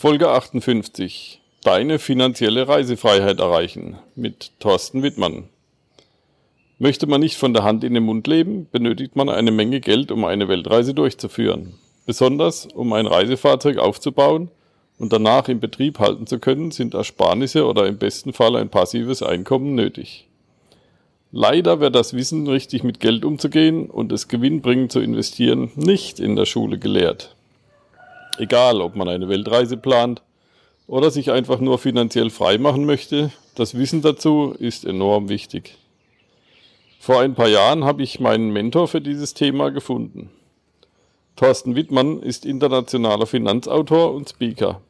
Folge 58. Deine finanzielle Reisefreiheit erreichen mit Thorsten Wittmann. Möchte man nicht von der Hand in den Mund leben, benötigt man eine Menge Geld, um eine Weltreise durchzuführen. Besonders um ein Reisefahrzeug aufzubauen und danach in Betrieb halten zu können, sind Ersparnisse oder im besten Fall ein passives Einkommen nötig. Leider wird das Wissen, richtig mit Geld umzugehen und es gewinnbringend zu investieren, nicht in der Schule gelehrt. Egal, ob man eine Weltreise plant oder sich einfach nur finanziell frei machen möchte, das Wissen dazu ist enorm wichtig. Vor ein paar Jahren habe ich meinen Mentor für dieses Thema gefunden. Thorsten Wittmann ist internationaler Finanzautor und Speaker.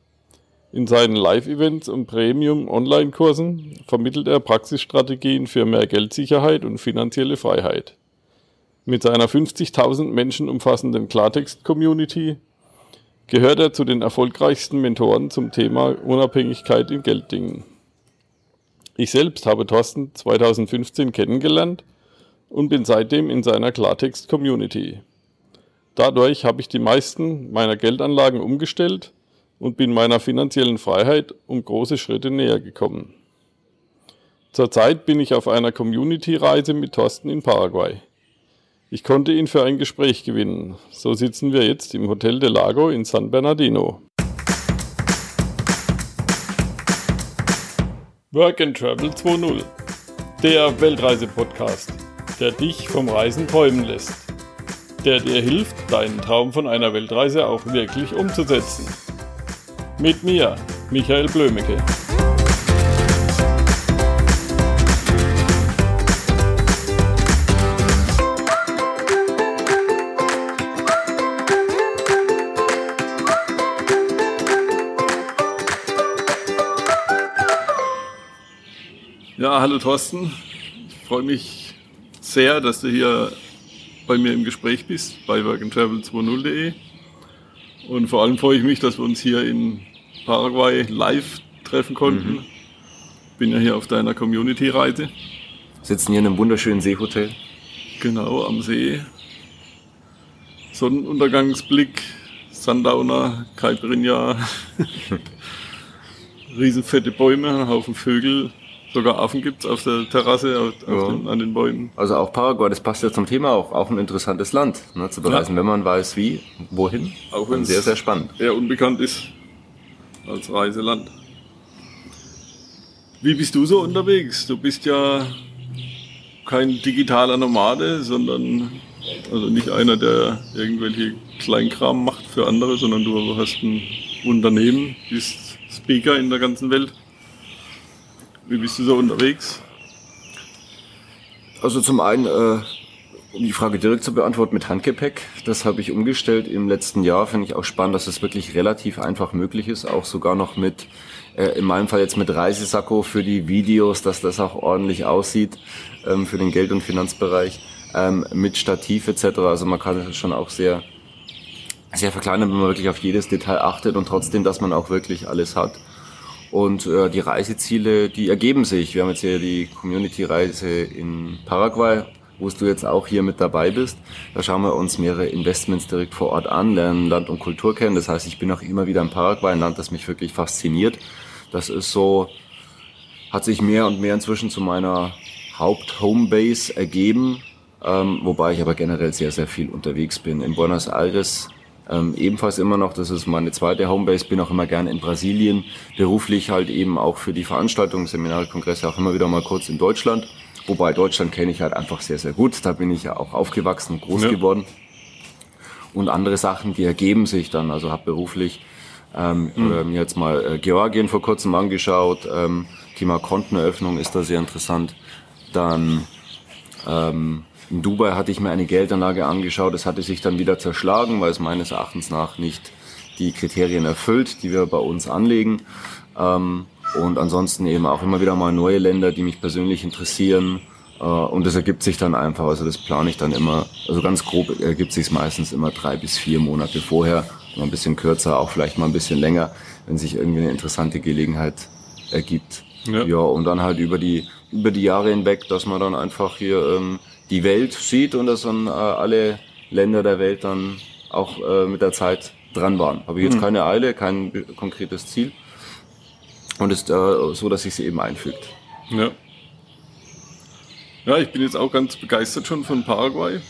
In seinen Live-Events und Premium-Online-Kursen vermittelt er Praxisstrategien für mehr Geldsicherheit und finanzielle Freiheit. Mit seiner 50.000 Menschen umfassenden Klartext-Community gehört er zu den erfolgreichsten Mentoren zum Thema Unabhängigkeit in Gelddingen. Ich selbst habe Thorsten 2015 kennengelernt und bin seitdem in seiner Klartext-Community. Dadurch habe ich die meisten meiner Geldanlagen umgestellt und bin meiner finanziellen Freiheit um große Schritte näher gekommen. Zurzeit bin ich auf einer Community-Reise mit Thorsten in Paraguay. Ich konnte ihn für ein Gespräch gewinnen. So sitzen wir jetzt im Hotel del Lago in San Bernardino. Work and Travel 2.0 Der Weltreise-Podcast, der dich vom Reisen träumen lässt. Der dir hilft, deinen Traum von einer Weltreise auch wirklich umzusetzen. Mit mir, Michael Blömecke. Ja, hallo Thorsten. Ich freue mich sehr, dass du hier bei mir im Gespräch bist bei workandtravel20.de. Und vor allem freue ich mich, dass wir uns hier in Paraguay live treffen konnten. Mhm. Bin ja hier auf deiner Community-Reise. Sitzen hier in einem wunderschönen Seehotel. Genau, am See. Sonnenuntergangsblick, Sundowner, Caipirinha, riesenfette Bäume, ein Haufen Vögel. Sogar Affen gibt es auf der Terrasse, auf, ja. den, an den Bäumen. Also auch Paraguay, das passt ja zum Thema auch, auch ein interessantes Land ne, zu bereisen, ja. wenn man weiß wie, wohin. Auch wenn es sehr, sehr spannend. Eher unbekannt ist als Reiseland. Wie bist du so unterwegs? Du bist ja kein digitaler Nomade, sondern also nicht einer, der irgendwelche Kleinkram macht für andere, sondern du hast ein Unternehmen, bist Speaker in der ganzen Welt. Wie bist du so unterwegs? Also zum einen äh, um die Frage direkt zu beantworten, mit Handgepäck, das habe ich umgestellt im letzten Jahr. Finde ich auch spannend, dass es wirklich relativ einfach möglich ist, auch sogar noch mit, äh, in meinem Fall jetzt mit Reisesacko für die Videos, dass das auch ordentlich aussieht ähm, für den Geld- und Finanzbereich, ähm, mit Stativ etc. Also man kann es schon auch sehr, sehr verkleinern, wenn man wirklich auf jedes Detail achtet und trotzdem, dass man auch wirklich alles hat. Und äh, die Reiseziele, die ergeben sich. Wir haben jetzt hier die Community-Reise in Paraguay wo du jetzt auch hier mit dabei bist. Da schauen wir uns mehrere Investments direkt vor Ort an, lernen Land und Kultur kennen. Das heißt, ich bin auch immer wieder in Paraguay, ein Land, das mich wirklich fasziniert. Das ist so, hat sich mehr und mehr inzwischen zu meiner Haupt-Homebase ergeben, ähm, wobei ich aber generell sehr, sehr viel unterwegs bin. In Buenos Aires ähm, ebenfalls immer noch, das ist meine zweite Homebase, bin auch immer gerne in Brasilien, beruflich halt eben auch für die Veranstaltungen, Seminare, Kongresse auch immer wieder mal kurz in Deutschland. Wobei Deutschland kenne ich halt einfach sehr, sehr gut. Da bin ich ja auch aufgewachsen und groß ja. geworden. Und andere Sachen, die ergeben sich dann. Also habe beruflich ähm, mhm. mir jetzt mal äh, Georgien vor kurzem angeschaut. Ähm, Thema Konteneröffnung ist da sehr interessant. Dann ähm, in Dubai hatte ich mir eine Geldanlage angeschaut. Das hatte sich dann wieder zerschlagen, weil es meines Erachtens nach nicht die Kriterien erfüllt, die wir bei uns anlegen. Ähm, und ansonsten eben auch immer wieder mal neue Länder, die mich persönlich interessieren. Äh, und das ergibt sich dann einfach, also das plane ich dann immer, also ganz grob ergibt sich meistens immer drei bis vier Monate vorher, mal ein bisschen kürzer, auch vielleicht mal ein bisschen länger, wenn sich irgendwie eine interessante Gelegenheit ergibt. Ja, ja und dann halt über die, über die Jahre hinweg, dass man dann einfach hier ähm, die Welt sieht und dass dann äh, alle Länder der Welt dann auch äh, mit der Zeit dran waren. Habe ich jetzt mhm. keine Eile, kein konkretes Ziel. Und ist äh, so, dass sich sie eben einfügt. Ja. Ja, ich bin jetzt auch ganz begeistert schon von Paraguay.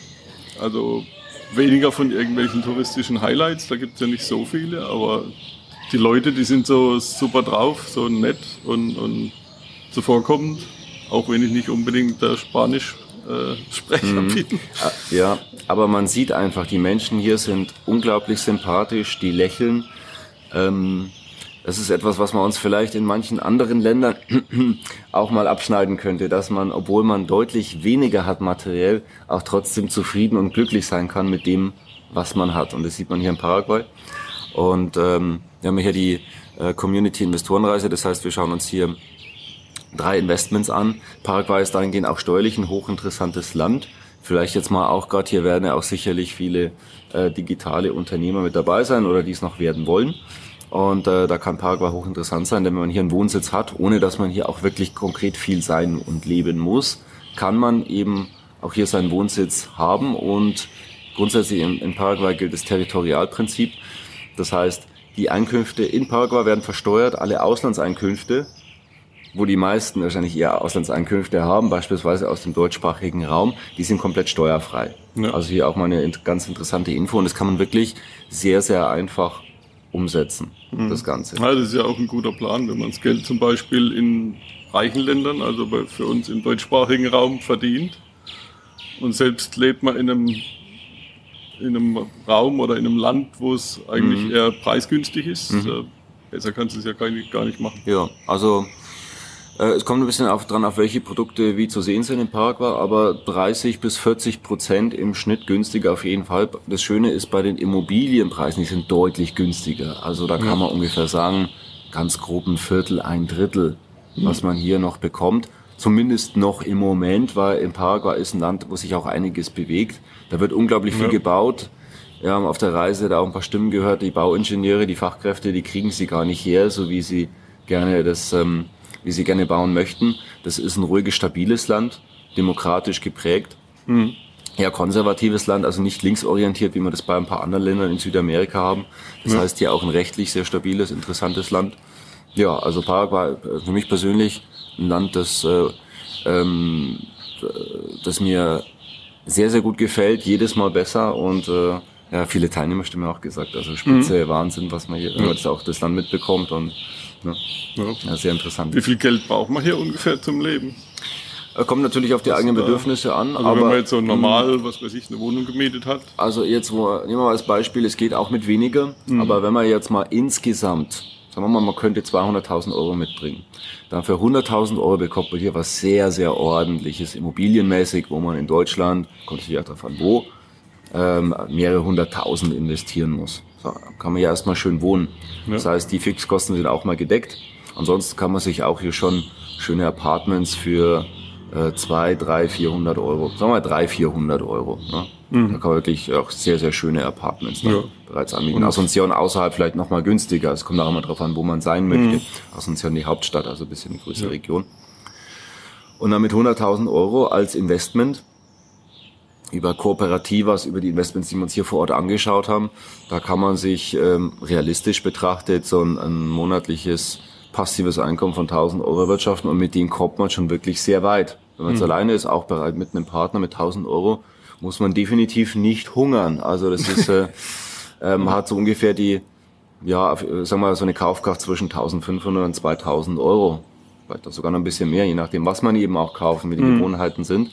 Also weniger von irgendwelchen touristischen Highlights, da gibt es ja nicht so viele, aber die Leute, die sind so super drauf, so nett und, und zuvorkommend, auch wenn ich nicht unbedingt Spanisch äh, Sprecher mhm. bin. Ah, ja, aber man sieht einfach, die Menschen hier sind unglaublich sympathisch, die lächeln. Ähm, das ist etwas, was man uns vielleicht in manchen anderen Ländern auch mal abschneiden könnte, dass man, obwohl man deutlich weniger hat materiell, auch trotzdem zufrieden und glücklich sein kann mit dem, was man hat. Und das sieht man hier in Paraguay. Und ähm, wir haben hier die äh, Community-Investorenreise, das heißt, wir schauen uns hier drei Investments an. Paraguay ist dahingehend auch steuerlich ein hochinteressantes Land. Vielleicht jetzt mal auch gerade, hier werden ja auch sicherlich viele äh, digitale Unternehmer mit dabei sein oder die es noch werden wollen. Und äh, da kann Paraguay hochinteressant sein, denn wenn man hier einen Wohnsitz hat, ohne dass man hier auch wirklich konkret viel sein und leben muss, kann man eben auch hier seinen Wohnsitz haben. Und grundsätzlich in, in Paraguay gilt das Territorialprinzip. Das heißt, die Einkünfte in Paraguay werden versteuert, alle Auslandseinkünfte, wo die meisten wahrscheinlich eher Auslandseinkünfte haben, beispielsweise aus dem deutschsprachigen Raum, die sind komplett steuerfrei. Ja. Also hier auch mal eine ganz interessante Info und das kann man wirklich sehr, sehr einfach umsetzen, mhm. das Ganze. Ja, das ist ja auch ein guter Plan, wenn man das Geld zum Beispiel in reichen Ländern, also bei, für uns im deutschsprachigen Raum verdient und selbst lebt man in einem, in einem Raum oder in einem Land, wo es eigentlich mhm. eher preisgünstig ist. Mhm. Besser kannst du es ja gar nicht, gar nicht machen. Ja, also äh, es kommt ein bisschen auf, dran, auf welche Produkte wie zu sehen sind in Paraguay, aber 30 bis 40 Prozent im Schnitt günstiger auf jeden Fall. Das Schöne ist bei den Immobilienpreisen, die sind deutlich günstiger. Also da kann ja. man ungefähr sagen, ganz grob ein Viertel, ein Drittel, mhm. was man hier noch bekommt. Zumindest noch im Moment, weil in Paraguay ist ein Land, wo sich auch einiges bewegt. Da wird unglaublich viel ja. gebaut. Wir haben auf der Reise da auch ein paar Stimmen gehört, die Bauingenieure, die Fachkräfte, die kriegen sie gar nicht her, so wie sie gerne das ähm, wie sie gerne bauen möchten. Das ist ein ruhiges, stabiles Land, demokratisch geprägt. Mhm. Ja, konservatives Land, also nicht linksorientiert, wie wir das bei ein paar anderen Ländern in Südamerika haben. Das ja. heißt hier auch ein rechtlich sehr stabiles, interessantes Land. Ja, also Paraguay für mich persönlich ein Land, das, äh, ähm, das mir sehr, sehr gut gefällt, jedes Mal besser und äh, ja, viele Teilnehmerstimmen auch gesagt. Also Spitze, mhm. Wahnsinn, was man hier, wenn man das auch das Land mitbekommt und Ne? Ja. ja. sehr interessant. Wie viel Geld braucht man hier ungefähr zum Leben? Kommt natürlich auf die eigenen Bedürfnisse an. Also aber wenn man jetzt so normal, was weiß ich, eine Wohnung gemietet hat. Also jetzt, wo, nehmen wir mal als Beispiel, es geht auch mit weniger. Mhm. Aber wenn man jetzt mal insgesamt, sagen wir mal, man könnte 200.000 Euro mitbringen. Dann für 100.000 Euro bekommt man hier was sehr, sehr ordentliches, immobilienmäßig, wo man in Deutschland, kommt natürlich auch darauf an, wo, ähm, mehrere hunderttausend investieren muss. So, kann man ja erstmal schön wohnen. Ja. Das heißt, die Fixkosten sind auch mal gedeckt. Ansonsten kann man sich auch hier schon schöne Apartments für äh, zwei, drei, vierhundert Euro, sagen wir mal drei, vierhundert Euro. Ne? Mhm. Da kann man wirklich auch sehr, sehr schöne Apartments ja. bereits anbieten. Asunción außerhalb vielleicht nochmal günstiger. Es kommt auch immer darauf an, wo man sein möchte. Mhm. Asunción die Hauptstadt, also ein bisschen eine größere ja. Region. Und dann mit 100.000 Euro als Investment über Kooperativas, über die Investments, die wir uns hier vor Ort angeschaut haben. Da kann man sich ähm, realistisch betrachtet so ein, ein monatliches passives Einkommen von 1000 Euro wirtschaften und mit denen kommt man schon wirklich sehr weit. Wenn man jetzt mhm. alleine ist, auch bereit mit einem Partner mit 1000 Euro, muss man definitiv nicht hungern. Also das ist, äh, ähm, hat so ungefähr die, ja, sagen wir mal, so eine Kaufkraft zwischen 1500 und 2000 Euro. Vielleicht auch sogar noch ein bisschen mehr, je nachdem, was man eben auch kaufen, wie die mhm. Gewohnheiten sind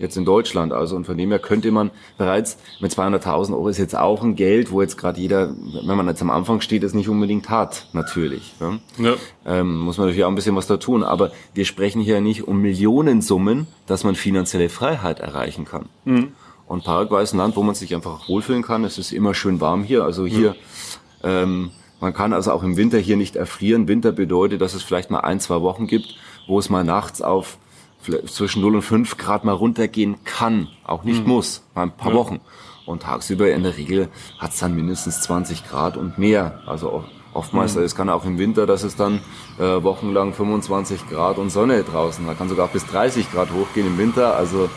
jetzt in Deutschland. Also und von dem her könnte man bereits mit 200.000 Euro ist jetzt auch ein Geld, wo jetzt gerade jeder, wenn man jetzt am Anfang steht, es nicht unbedingt hat, natürlich. Ne? Ja. Ähm, muss man natürlich auch ein bisschen was da tun. Aber wir sprechen hier nicht um Millionensummen, dass man finanzielle Freiheit erreichen kann. Mhm. Und Paraguay ist ein Land, wo man sich einfach wohlfühlen kann. Es ist immer schön warm hier. Also hier, mhm. ähm, man kann also auch im Winter hier nicht erfrieren. Winter bedeutet, dass es vielleicht mal ein, zwei Wochen gibt, wo es mal nachts auf zwischen 0 und 5 Grad mal runtergehen kann, auch nicht mhm. muss, mal ein paar ja. Wochen. Und tagsüber in der Regel hat es dann mindestens 20 Grad und mehr. Also oftmals, mhm. es kann auch im Winter, dass es dann äh, wochenlang 25 Grad und Sonne draußen, da kann sogar bis 30 Grad hochgehen im Winter. Also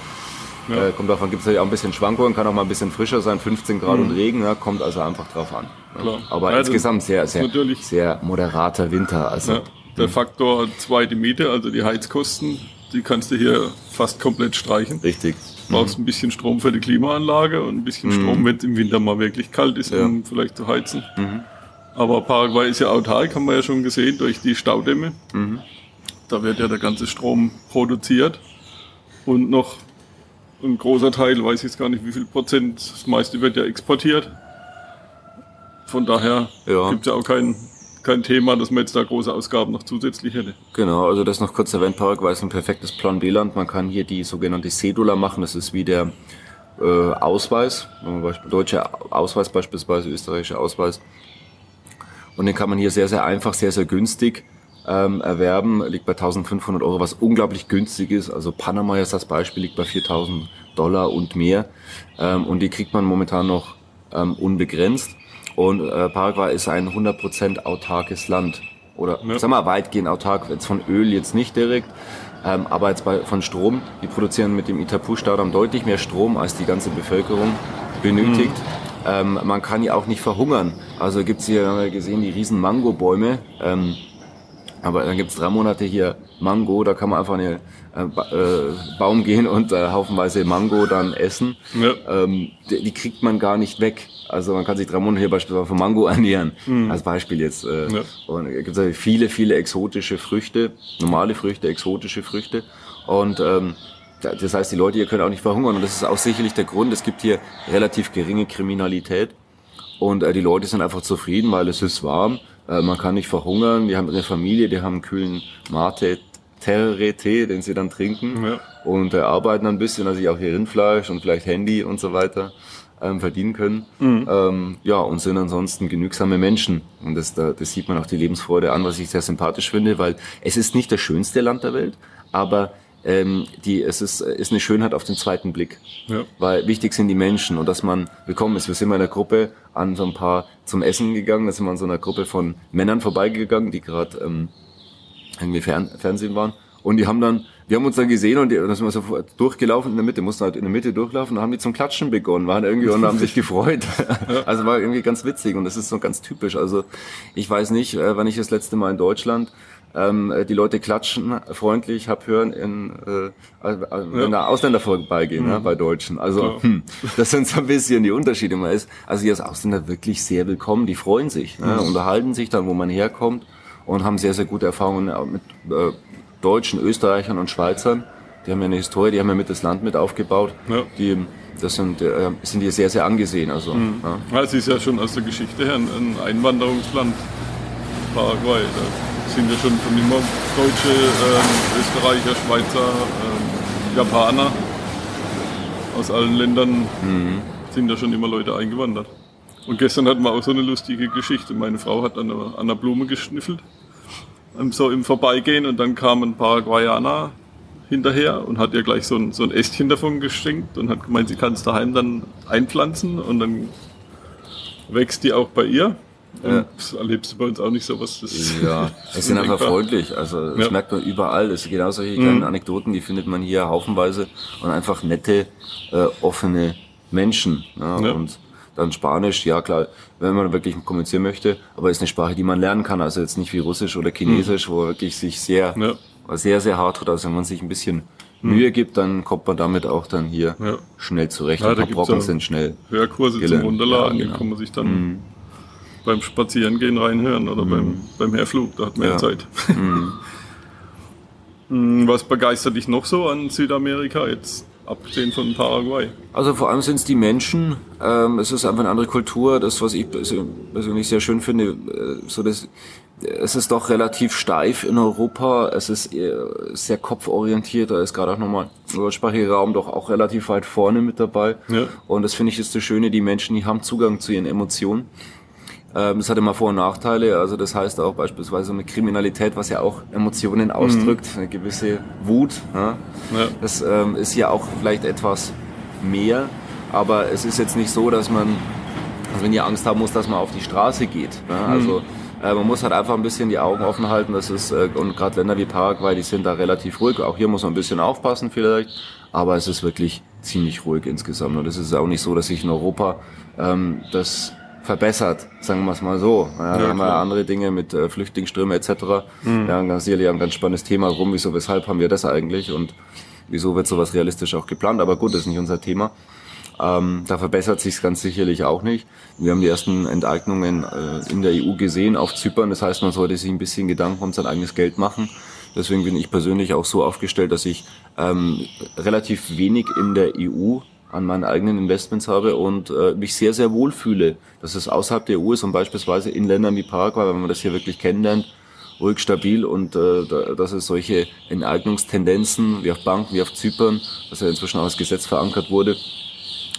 Ja. Äh, kommt davon, gibt es ja auch ein bisschen Schwankungen, kann auch mal ein bisschen frischer sein, 15 Grad mhm. und Regen, ja, kommt also einfach drauf an. Klar. Aber ja, insgesamt sehr, sehr, sehr moderater Winter. Also, Der Faktor zweite Miete, also die Heizkosten, die kannst du hier fast komplett streichen. Richtig. Du brauchst mhm. ein bisschen Strom für die Klimaanlage und ein bisschen mhm. Strom, wenn es im Winter mal wirklich kalt ist, um vielleicht zu heizen. Mhm. Aber Paraguay ist ja autark, haben wir ja schon gesehen, durch die Staudämme. Mhm. Da wird ja der ganze Strom produziert. Und noch ein großer Teil, weiß ich jetzt gar nicht wie viel Prozent, das meiste wird ja exportiert. Von daher ja. gibt es ja auch kein, kein Thema, dass man jetzt da große Ausgaben noch zusätzlich hätte. Genau, also das noch kurz erwähnt, Paraguay ist ein perfektes Plan B-Land. Man kann hier die sogenannte Cedula machen, das ist wie der äh, Ausweis, deutscher Ausweis beispielsweise, österreichischer Ausweis. Und den kann man hier sehr, sehr einfach, sehr, sehr günstig ähm, erwerben. Liegt bei 1500 Euro, was unglaublich günstig ist. Also Panama ist das Beispiel, liegt bei 4000 Dollar und mehr. Ähm, und die kriegt man momentan noch ähm, unbegrenzt. Und äh, Paraguay ist ein 100% autarkes Land. Oder ja. sag mal weitgehend autark, jetzt von Öl jetzt nicht direkt. Ähm, aber jetzt bei, von Strom, die produzieren mit dem Itapu-Staudamm deutlich mehr Strom, als die ganze Bevölkerung benötigt. Mhm. Ähm, man kann ja auch nicht verhungern. Also gibt's hier, haben wir gesehen, die riesen Mangobäume. Ähm, aber dann gibt's drei Monate hier Mango, da kann man einfach in den äh, äh, Baum gehen und äh, haufenweise Mango dann essen. Ja. Ähm, die, die, kriegt man gar nicht weg. Also man kann sich drei Monate hier beispielsweise von Mango ernähren, mhm. als Beispiel jetzt. Äh, ja. Und es gibt also viele, viele exotische Früchte, normale Früchte, exotische Früchte. Und ähm, das heißt, die Leute hier können auch nicht verhungern. Und das ist auch sicherlich der Grund. Es gibt hier relativ geringe Kriminalität. Und äh, die Leute sind einfach zufrieden, weil es ist warm. Äh, man kann nicht verhungern. Die haben eine Familie, die haben einen kühlen Mate, Terre-Tee, den sie dann trinken. Ja. Und äh, arbeiten ein bisschen, also auch hier Rindfleisch und vielleicht Handy und so weiter ähm, verdienen können. Mhm. Ähm, ja, und sind ansonsten genügsame Menschen. Und das, da, das sieht man auch die Lebensfreude an, was ich sehr sympathisch finde, weil es ist nicht das schönste Land der Welt, aber ähm, die, es ist, ist eine Schönheit auf den zweiten Blick. Ja. Weil wichtig sind die Menschen und dass man willkommen ist. Wir sind mal in einer Gruppe an so ein paar zum Essen gegangen, da sind wir an so einer Gruppe von Männern vorbeigegangen, die gerade ähm, irgendwie Fern Fernsehen waren. Und die haben dann, wir haben uns dann gesehen und dann sind wir so durchgelaufen in der Mitte, mussten halt in der Mitte durchlaufen und haben die zum Klatschen begonnen, waren irgendwie und haben sich gefreut. Also war irgendwie ganz witzig und das ist so ganz typisch. Also ich weiß nicht, äh, wann ich das letzte Mal in Deutschland ähm, die Leute klatschen freundlich, hab hören, in, äh, wenn ja. da Ausländer vorbeigehen, mhm. ne, bei Deutschen. Also hm, das sind so ein bisschen die Unterschiede. Man ist, also hier ist Ausländer wirklich sehr willkommen, die freuen sich, ne, mhm. unterhalten sich dann, wo man herkommt und haben sehr, sehr gute Erfahrungen mit äh, Deutschen, Österreichern und Schweizern. Die haben ja eine Historie, die haben ja mit das Land mit aufgebaut. Ja. Die, das sind, äh, sind hier sehr, sehr angesehen. Also, mhm. ja. es ist ja schon aus der Geschichte her ein, ein Einwanderungsland, Paraguay. Da sind ja schon von immer Deutsche, äh, Österreicher, Schweizer, äh, Japaner. Aus allen Ländern mhm. sind ja schon immer Leute eingewandert. Und gestern hatten wir auch so eine lustige Geschichte. Meine Frau hat an einer, an einer Blume geschniffelt, so im Vorbeigehen, und dann kam ein Paraguayaner hinterher und hat ihr gleich so ein, so ein Ästchen davon geschenkt und hat gemeint, sie kann es daheim dann einpflanzen und dann wächst die auch bei ihr. Ja. Das erlebst du bei uns auch nicht so was. Ja, es sind einfach freundlich. Also das ja. merkt man überall. Es sind genau solche kleinen mhm. Anekdoten, die findet man hier haufenweise und einfach nette, äh, offene Menschen. Ja, ja. Und dann Spanisch, ja klar, wenn man wirklich kommunizieren möchte, aber ist eine Sprache, die man lernen kann. Also jetzt nicht wie Russisch oder Chinesisch, mhm. wo wirklich sich sehr, ja. sehr, sehr hart tut. Also wenn man sich ein bisschen mhm. Mühe gibt, dann kommt man damit auch dann hier ja. schnell zurecht. Ja, ein paar Brocken sind schnell. Hörkurse gelernt. zum Runterladen, ja, genau. die kann man sich dann mhm beim Spazierengehen reinhören oder mhm. beim, beim Herflug, da hat man ja, Zeit. Mhm. mhm. Was begeistert dich noch so an Südamerika jetzt? Abgesehen von Paraguay. Also vor allem sind es die Menschen. Ähm, es ist einfach eine andere Kultur. Das, was ich persönlich sehr schön finde, äh, so das, es ist doch relativ steif in Europa. Es ist sehr kopforientiert. Da ist gerade auch nochmal der deutschsprachige Raum doch auch relativ weit vorne mit dabei. Ja. Und das finde ich ist das Schöne. Die Menschen, die haben Zugang zu ihren Emotionen. Ähm, das hat immer Vor- und Nachteile. Also das heißt auch beispielsweise eine Kriminalität, was ja auch Emotionen ausdrückt, mhm. eine gewisse Wut. Ja? ja. Das ähm, ist ja auch vielleicht etwas mehr, aber es ist jetzt nicht so, dass man, also wenn ihr Angst haben muss, dass man auf die Straße geht. Ja? Mhm. Also äh, man muss halt einfach ein bisschen die Augen offen halten. Das ist äh, und gerade Länder wie Paraguay, die sind da relativ ruhig. Auch hier muss man ein bisschen aufpassen vielleicht, aber es ist wirklich ziemlich ruhig insgesamt. Und es ist auch nicht so, dass sich in Europa ähm, das verbessert, sagen wir es mal so. Ja, ja, haben wir andere Dinge mit äh, Flüchtlingsströmen etc. Mhm. Ja, ganz sicherlich ein ganz spannendes Thema. Warum, wieso, weshalb haben wir das eigentlich und wieso wird sowas realistisch auch geplant? Aber gut, das ist nicht unser Thema. Ähm, da verbessert sich ganz sicherlich auch nicht. Wir haben die ersten Enteignungen äh, in der EU gesehen auf Zypern. Das heißt, man sollte sich ein bisschen Gedanken um sein eigenes Geld machen. Deswegen bin ich persönlich auch so aufgestellt, dass ich ähm, relativ wenig in der EU an meinen eigenen Investments habe und äh, mich sehr, sehr wohl fühle, dass es außerhalb der EU ist und beispielsweise in Ländern wie Paraguay, wenn man das hier wirklich kennenlernt, ruhig stabil und äh, dass es solche Enteignungstendenzen wie auf Banken, wie auf Zypern, was ja inzwischen auch als Gesetz verankert wurde,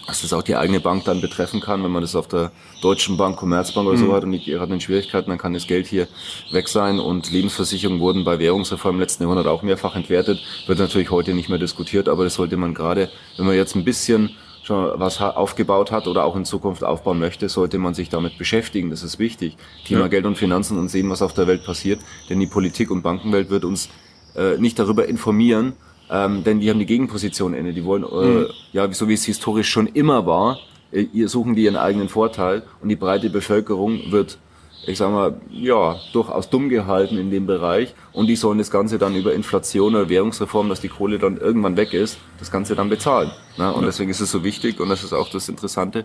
dass das auch die eigene Bank dann betreffen kann, wenn man das auf der Deutschen Bank, Commerzbank oder mhm. so hat und die gerade in Schwierigkeiten, dann kann das Geld hier weg sein und Lebensversicherungen wurden bei Währungsreform im letzten Jahrhundert auch mehrfach entwertet, wird natürlich heute nicht mehr diskutiert, aber das sollte man gerade, wenn man jetzt ein bisschen schon was aufgebaut hat oder auch in Zukunft aufbauen möchte, sollte man sich damit beschäftigen. Das ist wichtig. Thema ja. Geld und Finanzen und sehen, was auf der Welt passiert. Denn die Politik und Bankenwelt wird uns äh, nicht darüber informieren, ähm, denn die haben die Gegenposition inne. Die wollen, äh, mhm. ja, so wie es historisch schon immer war, äh, suchen die ihren eigenen Vorteil und die breite Bevölkerung wird, ich sag mal, ja, durchaus dumm gehalten in dem Bereich und die sollen das Ganze dann über Inflation oder Währungsreform, dass die Kohle dann irgendwann weg ist, das Ganze dann bezahlen. Ne? Und ja. deswegen ist es so wichtig und das ist auch das Interessante,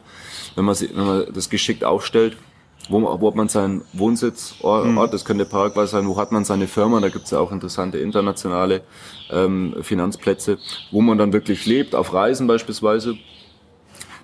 wenn man, wenn man das geschickt aufstellt, wo, wo hat man seinen Wohnsitz, Ort, mhm. das könnte Paraguay sein, wo hat man seine Firma, da gibt's ja auch interessante internationale ähm, Finanzplätze, wo man dann wirklich lebt, auf Reisen beispielsweise.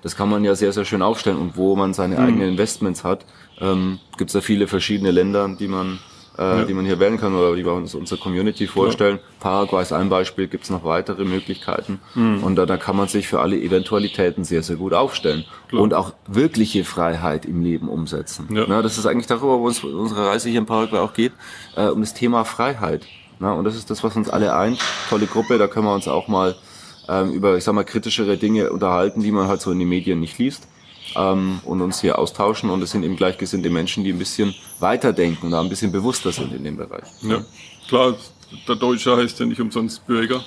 Das kann man ja sehr, sehr schön aufstellen und wo man seine mhm. eigenen Investments hat, ähm, gibt's ja viele verschiedene Länder, die man äh, ja. die man hier wählen kann oder die wir uns unsere Community vorstellen. Ja. Paraguay ist ein Beispiel, gibt es noch weitere Möglichkeiten. Mhm. Und da, da kann man sich für alle Eventualitäten sehr, sehr gut aufstellen. Klar. Und auch wirkliche Freiheit im Leben umsetzen. Ja. Na, das ist eigentlich darüber, wo uns unsere Reise hier in Paraguay auch geht, äh, um das Thema Freiheit. Na, und das ist das, was uns alle eint. Tolle Gruppe, da können wir uns auch mal ähm, über, ich sag mal, kritischere Dinge unterhalten, die man halt so in den Medien nicht liest ähm, und uns hier austauschen. Und es sind eben gleichgesinnte Menschen, die ein bisschen weiterdenken und da ein bisschen bewusster sind in dem Bereich. Ja, klar, der Deutsche heißt ja nicht umsonst Bürger.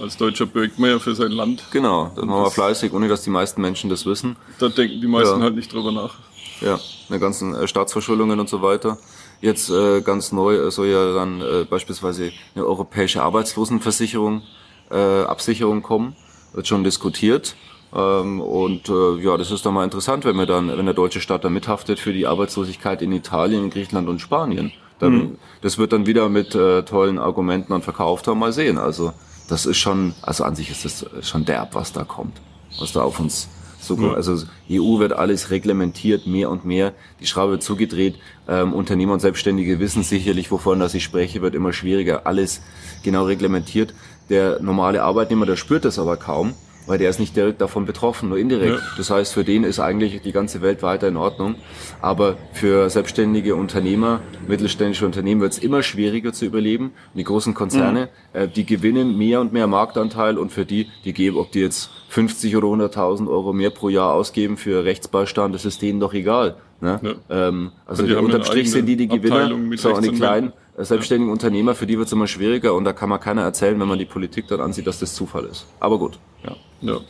Als Deutscher bürgt man ja für sein Land. Genau, das machen wir fleißig, ohne dass die meisten Menschen das wissen. Da denken die meisten ja. halt nicht drüber nach. Ja, eine ganzen äh, Staatsverschuldungen und so weiter. Jetzt äh, ganz neu äh, soll ja dann äh, beispielsweise eine europäische Arbeitslosenversicherung, äh, Absicherung kommen. Wird schon diskutiert. Ähm, und äh, ja, das ist dann mal interessant, wenn wir dann, wenn der deutsche Staat da mithaftet für die Arbeitslosigkeit in Italien, in Griechenland und Spanien. Dann, mhm. Das wird dann wieder mit äh, tollen Argumenten dann verkauft haben, mal sehen. Also das ist schon, also an sich ist das schon derb, was da kommt, was da auf uns zukommt. Ja. Also EU wird alles reglementiert, mehr und mehr. Die Schraube wird zugedreht. Ähm, Unternehmer und Selbstständige wissen sicherlich, wovon das ich spreche, wird immer schwieriger. Alles genau reglementiert. Der normale Arbeitnehmer, der spürt das aber kaum weil der ist nicht direkt davon betroffen, nur indirekt. Ja. Das heißt, für den ist eigentlich die ganze Welt weiter in Ordnung. Aber für selbstständige Unternehmer, mittelständische Unternehmen wird es immer schwieriger zu überleben. Und die großen Konzerne, mhm. äh, die gewinnen mehr und mehr Marktanteil und für die, die geben, ob die jetzt 50 oder 100.000 Euro mehr pro Jahr ausgeben für Rechtsbeistand, das ist denen doch egal. Ne? Ja. Ähm, also unterm Strich sind die die Gewinner, so und die kleinen äh, selbstständigen ja. Unternehmer, für die wird es immer schwieriger und da kann man keiner erzählen, wenn man die Politik dann ansieht, dass das Zufall ist. Aber gut, ja. ja.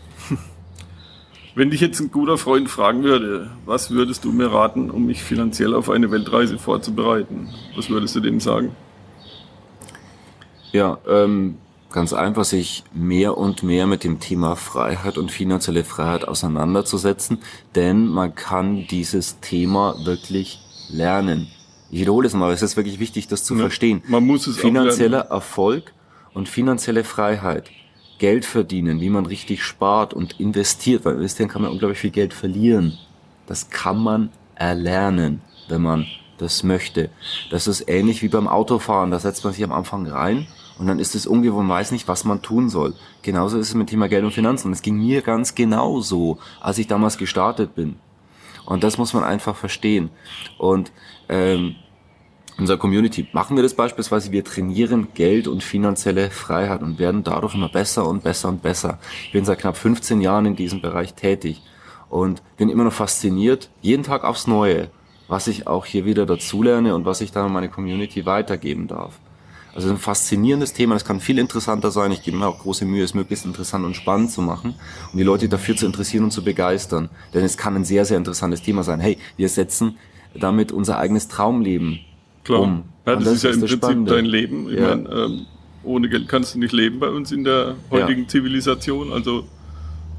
Wenn dich jetzt ein guter Freund fragen würde, was würdest du mir raten, um mich finanziell auf eine Weltreise vorzubereiten? Was würdest du dem sagen? Ja, ähm, ganz einfach, sich mehr und mehr mit dem Thema Freiheit und finanzielle Freiheit auseinanderzusetzen, denn man kann dieses Thema wirklich lernen. Ich wiederhole es mal, es ist wirklich wichtig, das zu ja, verstehen. Man muss es Finanzieller Erfolg und finanzielle Freiheit. Geld verdienen, wie man richtig spart und investiert, weil ihr, kann man unglaublich viel Geld verlieren. Das kann man erlernen, wenn man das möchte. Das ist ähnlich wie beim Autofahren. Da setzt man sich am Anfang rein und dann ist es ungewohnt, man weiß nicht, was man tun soll. Genauso ist es mit Thema Geld und Finanzen. Es ging mir ganz genauso, als ich damals gestartet bin. Und das muss man einfach verstehen. Und ähm, unserer Community machen wir das beispielsweise, wir trainieren Geld und finanzielle Freiheit und werden dadurch immer besser und besser und besser. Ich bin seit knapp 15 Jahren in diesem Bereich tätig und bin immer noch fasziniert, jeden Tag aufs Neue, was ich auch hier wieder dazulerne und was ich dann an meine Community weitergeben darf. Also ein faszinierendes Thema, das kann viel interessanter sein. Ich gebe mir auch große Mühe, es möglichst interessant und spannend zu machen und die Leute dafür zu interessieren und zu begeistern. Denn es kann ein sehr, sehr interessantes Thema sein. Hey, wir setzen damit unser eigenes Traumleben Klar. um. Ja, das, Und ist ja im das Prinzip Spannende. dein Leben. Ich Ja. meine, ähm, ohne Geld kannst du nicht leben bei uns in der heutigen Zivilisation. Also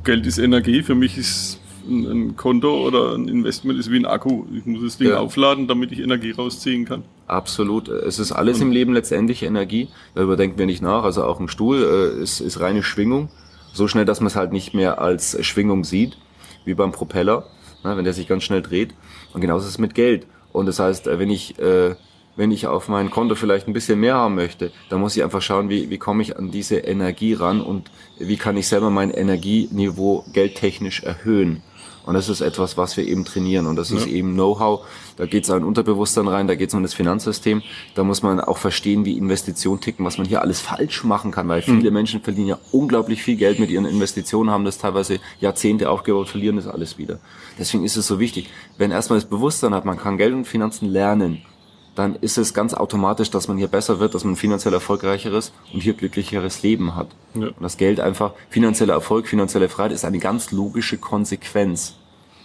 Geld ist Energie. Für mich ist ein, ein Konto oder ein Investment ist wie ein Akku. Ich muss das Ding Ja. aufladen, damit ich Energie rausziehen kann. Absolut. Es ist alles im Leben letztendlich Energie. Darüber denken wir nicht nach. Also auch ein Stuhl äh, ist, ist reine Schwingung. So schnell, dass man es halt nicht mehr als Schwingung sieht, wie beim Propeller, ne, wenn der sich ganz schnell dreht. Und genauso ist es mit Geld. Und das heißt, äh, wenn ich, äh, wenn ich auf mein Konto vielleicht ein bisschen mehr haben möchte, dann muss ich einfach schauen, wie, wie komme ich an diese Energie ran und wie kann ich selber mein Energieniveau geldtechnisch erhöhen. Und das ist etwas, was wir eben trainieren. Und das ist Ja. eben Know-how. Da geht es an Unterbewusstsein rein, da geht es um das Finanzsystem. Da muss man auch verstehen, wie Investitionen ticken, was man hier alles falsch machen kann, weil viele Menschen verdienen ja unglaublich viel Geld mit ihren Investitionen, haben das teilweise Jahrzehnte aufgebaut, verlieren das alles wieder. Deswegen ist es so wichtig, wenn erstmal das Bewusstsein hat, man kann Geld und Finanzen lernen, dann ist es ganz automatisch, dass man hier besser wird, dass man ein finanziell erfolgreicheres und hier glücklicheres Leben hat. Ja. Und das Geld einfach, finanzieller Erfolg, finanzielle Freiheit ist eine ganz logische Konsequenz.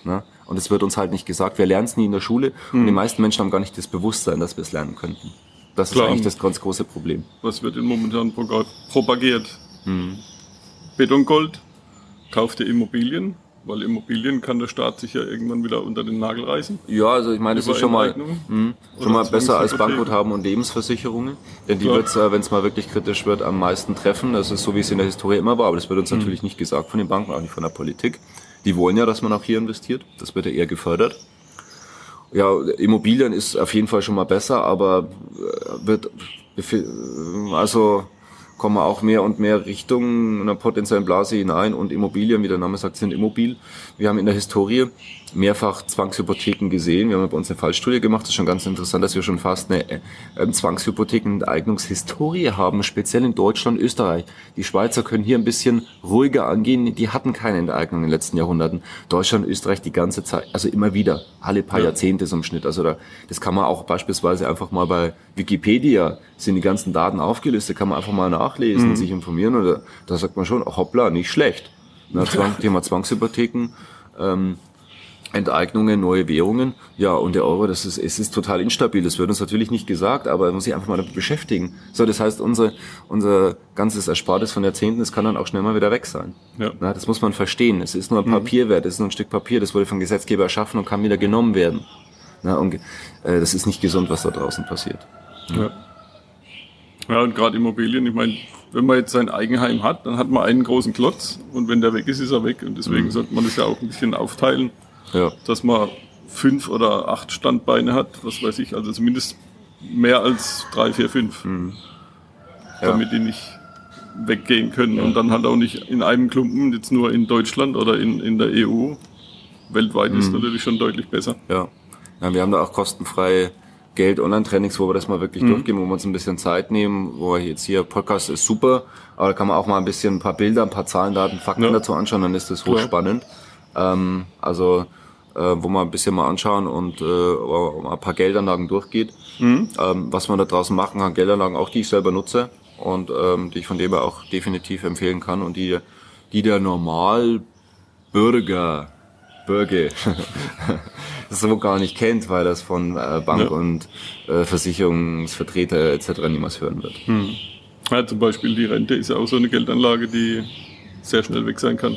Ne? Und es wird uns halt nicht gesagt. Wir lernen es nie in der Schule und die meisten Menschen haben gar nicht das Bewusstsein, dass wir es lernen könnten. Das Klar. ist eigentlich das ganz große Problem. Was wird momentan propagiert? Mhm. Betongold, kauft ihr Immobilien, weil Immobilien kann der Staat sich ja irgendwann wieder unter den Nagel reißen. Ja, also ich meine, das Über ist schon mal, mh, Oder schon mal besser als? Bankguthaben und Lebensversicherungen. Denn die Klar. wird's, äh, wenn es mal wirklich kritisch wird, am meisten treffen. Das ist so, wie es in der Historie immer war. Aber das wird uns Mhm. natürlich nicht gesagt von den Banken, auch nicht von der Politik. Die wollen ja, dass man auch hier investiert. Das wird ja eher gefördert. Ja, Immobilien ist auf jeden Fall schon mal besser, aber äh, wird äh, also kommen wir auch mehr und mehr Richtung einer potenziellen Blase hinein und Immobilien, wie der Name sagt, sind immobil. Wir haben in der Historie mehrfach Zwangshypotheken gesehen. Wir haben bei uns eine Fallstudie gemacht. Das ist schon ganz interessant, dass wir schon fast eine äh, Zwangshypotheken-Enteignungshistorie haben, speziell in Deutschland, Österreich. Die Schweizer können hier ein bisschen ruhiger angehen. Die hatten keine Enteignung in den letzten Jahrhunderten. Deutschland, Österreich die ganze Zeit, also immer wieder, alle paar Ja. Jahrzehnte so im Schnitt. Also da, das kann man auch beispielsweise einfach mal bei Wikipedia sind die ganzen Daten aufgelistet, kann man einfach mal nachlesen, sich informieren. Oder da sagt man schon, hoppla, nicht schlecht. Na, Zwang, Thema Zwangshypotheken. Ähm, Enteignungen, neue Währungen. Ja, und der Euro, das ist, es ist total instabil. Das wird uns natürlich nicht gesagt, aber man muss sich einfach mal damit beschäftigen. So, das heißt, unser, unser ganzes Erspartes von Jahrzehnten, das kann dann auch schnell mal wieder weg sein. Ja. Na, das muss man verstehen. Es ist nur ein Papierwert, es ist nur ein Stück Papier, das wurde vom Gesetzgeber erschaffen und kann wieder genommen werden. Na, und äh, das ist nicht gesund, was da draußen passiert. Ja. Ja, und gerade Immobilien, ich meine, wenn man jetzt sein Eigenheim hat, dann hat man einen großen Klotz und wenn der weg ist, ist er weg. Und deswegen sollte man das ja auch ein bisschen aufteilen, Ja. dass man fünf oder acht Standbeine hat, was weiß ich, also zumindest mehr als drei, vier, fünf, Ja. damit die nicht weggehen können und dann halt auch nicht in einem Klumpen, jetzt nur in Deutschland oder in, in der EU. Weltweit ist natürlich schon deutlich besser. Ja. ja. Wir haben da auch kostenfreie Geld-Online-Trainings, wo wir das mal wirklich durchgehen, wo wir uns ein bisschen Zeit nehmen, wo wir jetzt hier, Podcast ist super, aber da kann man auch mal ein bisschen ein paar Bilder, ein paar Zahlen, Daten, Fakten Ja. dazu anschauen, dann ist das hochspannend. Ähm, also, äh, wo man ein bisschen mal anschauen und äh, ein paar Geldanlagen durchgeht, ähm, was man da draußen machen kann. Geldanlagen auch, die ich selber nutze und ähm, die ich von dem her auch definitiv empfehlen kann und die, die der Normalbürger Bürger so gar nicht kennt, weil das von äh, Bank Ja. und äh, Versicherungsvertreter etc. niemals hören wird. Ja, zum Beispiel die Rente ist ja auch so eine Geldanlage, die sehr schnell weg sein kann.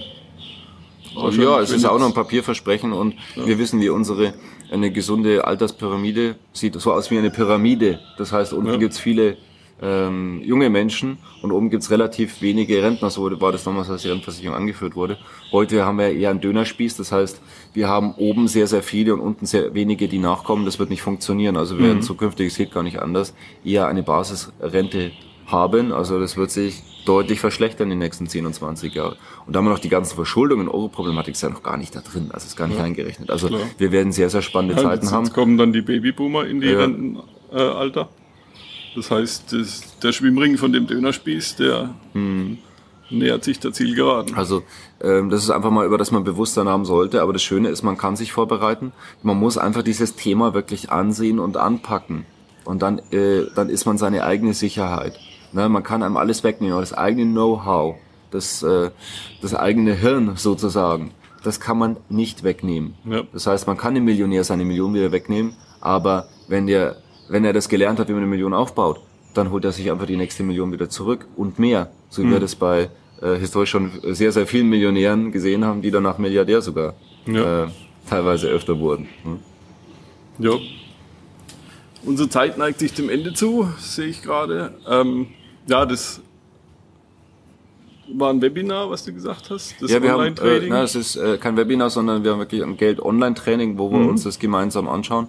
Ja, es ist auch noch ein Papierversprechen und wir wissen, wie unsere eine gesunde Alterspyramide sieht so aus wie eine Pyramide. Das heißt, unten Ja. gibt's viele ähm, junge Menschen und oben gibt's relativ wenige Rentner. So war das damals, als die Rentenversicherung angeführt wurde. Heute haben wir eher einen Dönerspieß. Das heißt, wir haben oben sehr, sehr viele und unten sehr wenige, die nachkommen. Das wird nicht funktionieren. Also wir werden zukünftig, es geht gar nicht anders, eher eine Basisrente haben. Also das wird sich deutlich verschlechtern in den nächsten 10 und 20 Jahren. Und da haben wir noch die ganzen Verschuldungen, Euro-Problematik ist ja noch gar nicht da drin. Also ist gar nicht eingerechnet. Also Klar. wir werden sehr, sehr spannende Ja, Zeiten jetzt, haben. jetzt kommen dann die Babyboomer in die Ja. Rentenalter. Das heißt, das, der Schwimmring von dem Dönerspieß, der nähert sich der Zielgeraden. Also ähm, das ist einfach mal, über das man Bewusstsein haben sollte. Aber das Schöne ist, man kann sich vorbereiten. Man muss einfach dieses Thema wirklich ansehen und anpacken. Und dann, äh, dann ist man seine eigene Sicherheit. Ne, man kann einem alles wegnehmen, das eigene Know-how, das, äh, das eigene Hirn sozusagen, das kann man nicht wegnehmen. Ja. Das heißt, man kann dem Millionär seine Million wieder wegnehmen, aber wenn der, wenn er das gelernt hat, wie man eine Million aufbaut, dann holt er sich einfach die nächste Million wieder zurück und mehr. So wie wir das bei äh, historisch schon sehr, sehr vielen Millionären gesehen haben, die danach Milliardär sogar Ja. äh, teilweise öfter wurden. Hm? Ja. Unsere Zeit neigt sich dem Ende zu, sehe ich gerade. Ähm, ja, das war ein Webinar, was du gesagt hast. Das Ja, wir haben, äh, na, es ist äh, kein Webinar, sondern wir haben wirklich ein Geld-Online-Training, wo wir Mhm. uns das gemeinsam anschauen,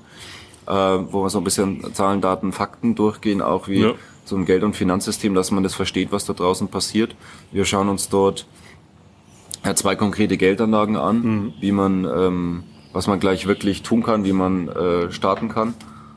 äh, wo wir so ein bisschen Zahlen, Daten, Fakten durchgehen, auch wie Ja. so ein Geld- und Finanzsystem, dass man das versteht, was da draußen passiert. Wir schauen uns dort ja, zwei konkrete Geldanlagen an, Mhm. wie man, ähm, was man gleich wirklich tun kann, wie man äh, starten kann.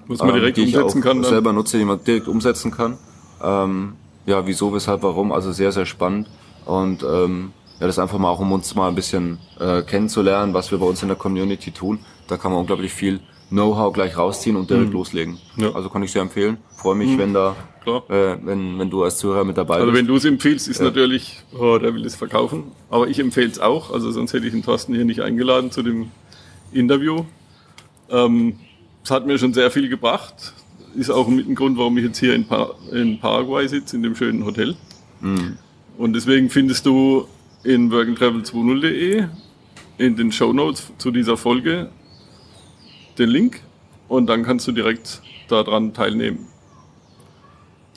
Was man direkt die ich umsetzen kann dann. selber nutze, die man direkt umsetzen kann. Ähm, ja, wieso, weshalb, warum, also sehr, sehr spannend. Und ähm, ja, das einfach mal auch, um uns mal ein bisschen äh, kennenzulernen, was wir bei uns in der Community tun. Da kann man unglaublich viel Know-how gleich rausziehen und direkt loslegen. Mhm. Ja. Mhm. Also kann ich sehr empfehlen. Freue mich, wenn da, Klar. äh, wenn, wenn du als Zuhörer mit dabei Also bist. wenn du es empfiehlst, ist natürlich, oh, der will es verkaufen. Aber ich empfehle es auch, also sonst hätte ich den Thorsten hier nicht eingeladen zu dem Interview. Ähm, es hat mir schon sehr viel gebracht. Ist auch mit ein Grund, warum ich jetzt hier in, pa in Paraguay sitze, in dem schönen Hotel. Und deswegen findest du in workandtravel20.de in den Show Notes zu dieser Folge den Link und dann kannst du direkt daran teilnehmen.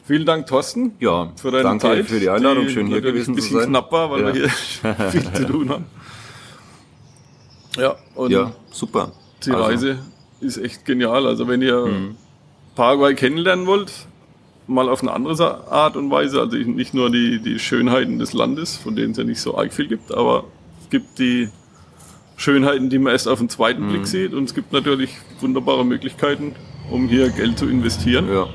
Vielen Dank, Thorsten ja, für deine danke Zeit. für die Einladung. die Schön hier gewesen ein zu bisschen sein. knapp war, weil Ja. wir hier viel zu tun haben. Ja, und Ja, super. die Also, Reise ist echt genial. Also wenn ihr Paraguay kennenlernen wollt, mal auf eine andere Art und Weise, also nicht nur die, die Schönheiten des Landes, von denen es ja nicht so arg viel gibt, aber es gibt die Schönheiten, die man erst auf den zweiten Blick sieht und es gibt natürlich wunderbare Möglichkeiten, um hier Geld zu investieren Ja.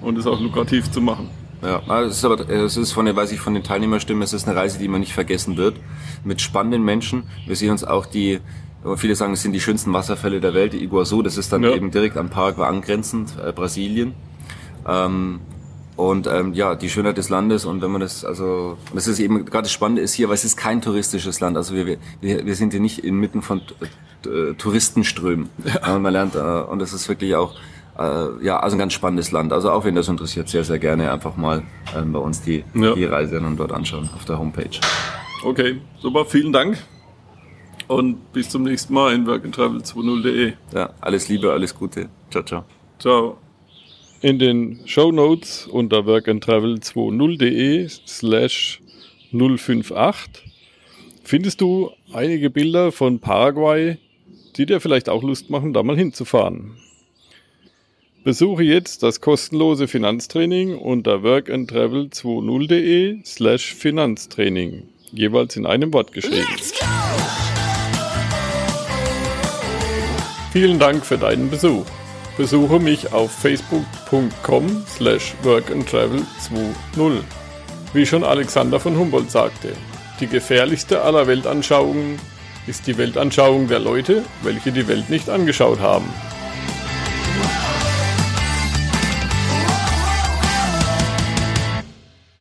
und es auch lukrativ zu machen. Ja, also es ist aber, es ist von den, weiß ich, von den Teilnehmerstimmen, es ist eine Reise, die man nicht vergessen wird. Mit spannenden Menschen. Wir sehen uns auch die, viele sagen, es sind die schönsten Wasserfälle der Welt, die Iguazu, das ist dann Ja. eben direkt an Paraguay angrenzend, äh, Brasilien. Ähm, und ähm, ja, die Schönheit des Landes und wenn man das, also, das ist eben gerade das Spannende ist hier, weil es ist kein touristisches Land. Also wir, wir, wir sind hier nicht inmitten von äh, Touristenströmen. Ja. Und man lernt, äh, und das ist wirklich auch, äh, ja, also ein ganz spannendes Land. Also auch wenn das interessiert, sehr, sehr gerne einfach mal ähm, bei uns die, Ja. die Reise dann dort anschauen auf der Homepage. Okay, super, vielen Dank und bis zum nächsten Mal in workandtravel20.de. Ja, alles Liebe, alles Gute. Ciao, ciao. Ciao. In den Show Notes unter workandtravel20.de slash 058 findest du einige Bilder von Paraguay, die dir vielleicht auch Lust machen, da mal hinzufahren. Besuche jetzt das kostenlose Finanztraining unter workandtravel20.de slash Finanztraining, jeweils in einem Wort geschrieben. Vielen Dank für deinen Besuch. Besuche mich auf facebook.com slash workandtravel20. Wie schon Alexander von Humboldt sagte, die gefährlichste aller Weltanschauungen ist die Weltanschauung der Leute, welche die Welt nicht angeschaut haben.